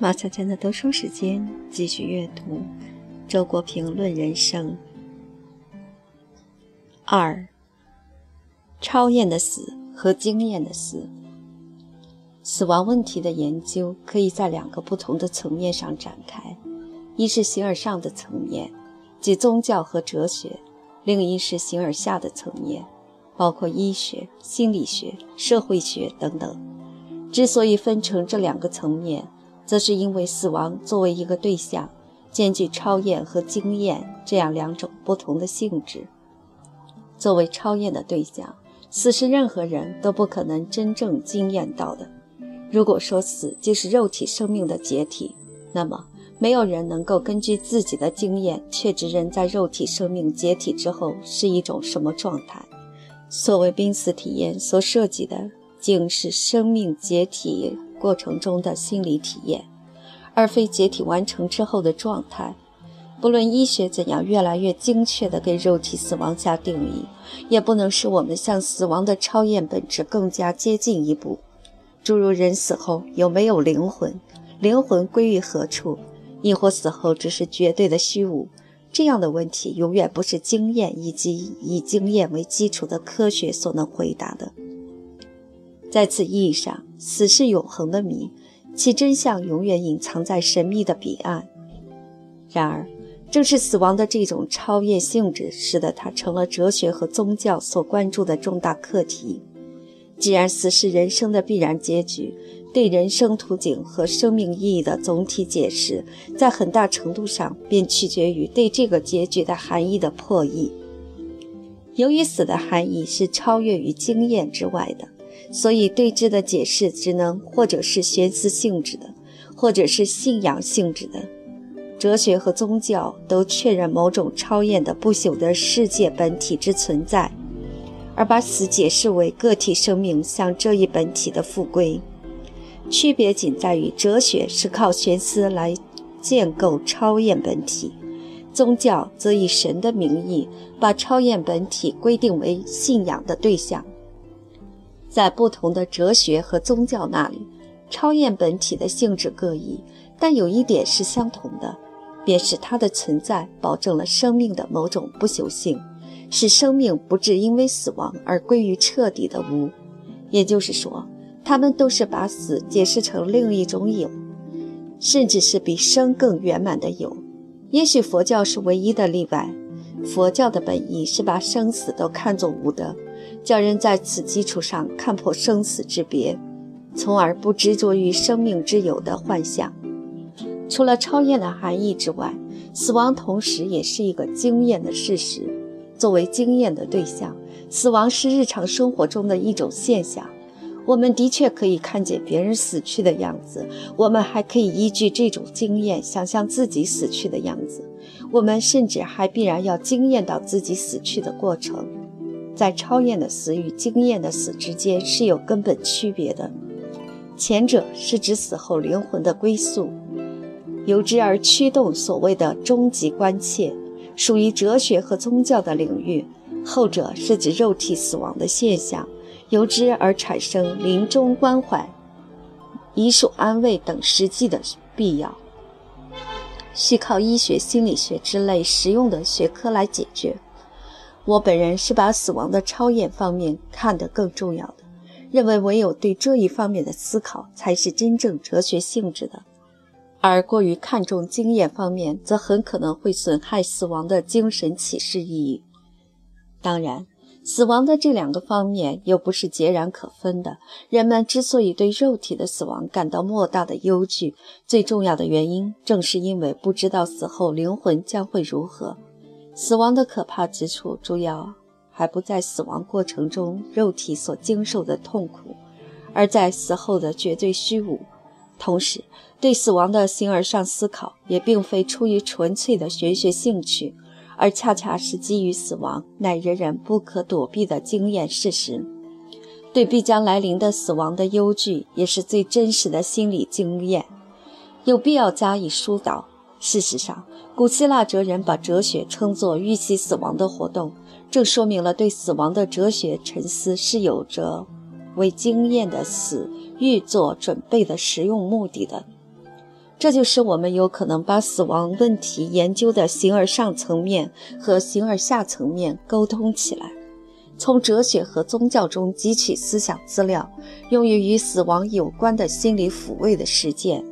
马小娟的读书时间，继续阅读《周国平论人生》二：超验的死和经验的死。死亡问题的研究可以在两个不同的层面上展开：一是形而上的层面，即宗教和哲学；另一是形而下的层面，包括医学、心理学、社会学等等。之所以分成这两个层面，则是因为死亡作为一个对象，兼具超验和经验这样两种不同的性质。作为超验的对象，死是任何人都不可能真正经验到的。如果说死就是肉体生命的解体，那么没有人能够根据自己的经验确知人在肉体生命解体之后是一种什么状态。所谓濒死体验所涉及的，竟是生命解体过程中的心理体验，而非解体完成之后的状态。不论医学怎样越来越精确地给肉体死亡下定义，也不能使我们向死亡的超验本质更加接近一步。诸如人死后有没有灵魂，灵魂归于何处，亦或死后只是绝对的虚无，这样的问题永远不是经验以及以经验为基础的科学所能回答的。在此意义上，死是永恒的谜，其真相永远隐藏在神秘的彼岸。然而，正是死亡的这种超越性质，使得它成了哲学和宗教所关注的重大课题。既然死是人生的必然结局，对人生图景和生命意义的总体解释，在很大程度上便取决于对这个结局的含义的破译。由于死的含义是超越于经验之外的，所以对之的解释只能或者是玄思性质的，或者是信仰性质的。哲学和宗教都确认某种超验的不朽的世界本体之存在。而把死解释为个体生命向这一本体的复归，区别仅在于哲学是靠玄思来建构超验本体，宗教则以神的名义把超验本体规定为信仰的对象。在不同的哲学和宗教那里，超验本体的性质各异，但有一点是相同的，便是它的存在保证了生命的某种不朽性。使生命不致因为死亡而归于彻底的无，也就是说，他们都是把死解释成另一种有，甚至是比生更圆满的有。也许佛教是唯一的例外。佛教的本意是把生死都看作无的，叫人在此基础上看破生死之别，从而不执着于生命之有的幻象。除了超验的含义之外，死亡同时也是一个经验的事实。作为经验的对象，死亡是日常生活中的一种现象。我们的确可以看见别人死去的样子，我们还可以依据这种经验想象自己死去的样子。我们甚至还必然要经验到自己死去的过程。在超验的死与经验的死之间是有根本区别的。前者是指死后灵魂的归宿，由之而驱动所谓的终极关切。属于哲学和宗教的领域，后者是指肉体死亡的现象，由之而产生临终关怀、遗属安慰等实际的必要，需靠医学、心理学之类实用的学科来解决。我本人是把死亡的超验方面看得更重要的，认为唯有对这一方面的思考才是真正哲学性质的。而过于看重经验方面，则很可能会损害死亡的精神启示意义。当然，死亡的这两个方面又不是截然可分的。人们之所以对肉体的死亡感到莫大的忧惧，最重要的原因正是因为不知道死后灵魂将会如何。死亡的可怕之处，主要还不在死亡过程中肉体所经受的痛苦，而在死后的绝对虚无。同时，对死亡的形而上思考也并非出于纯粹的玄学兴趣，而恰恰是基于死亡乃人人不可躲避的经验事实。对必将来临的死亡的忧惧，也是最真实的心理经验，有必要加以疏导。事实上，古希腊哲人把哲学称作预习死亡的活动，正说明了对死亡的哲学沉思是有着为经验的死。预做准备的实用目的的，这就是我们有可能把死亡问题研究的形而上层面和形而下层面沟通起来，从哲学和宗教中汲取思想资料，用于与死亡有关的心理抚慰的实践。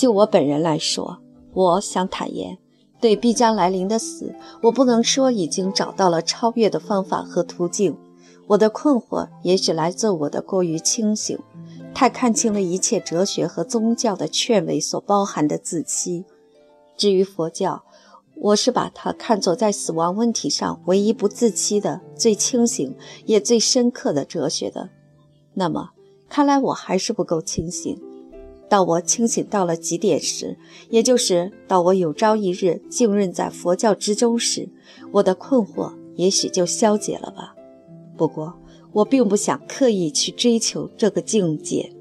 就我本人来说，我想坦言，对必将来临的死，我不能说已经找到了超越的方法和途径。我的困惑也许来自我的过于清醒。太看清了一切哲学和宗教的劝慰所包含的自欺。至于佛教，我是把它看作在死亡问题上唯一不自欺的、最清醒也最深刻的哲学的。那么，看来我还是不够清醒。到我清醒到了极点时，也就是到我有朝一日浸润在佛教之中时，我的困惑也许就消解了吧。不过。我并不想刻意去追求这个境界。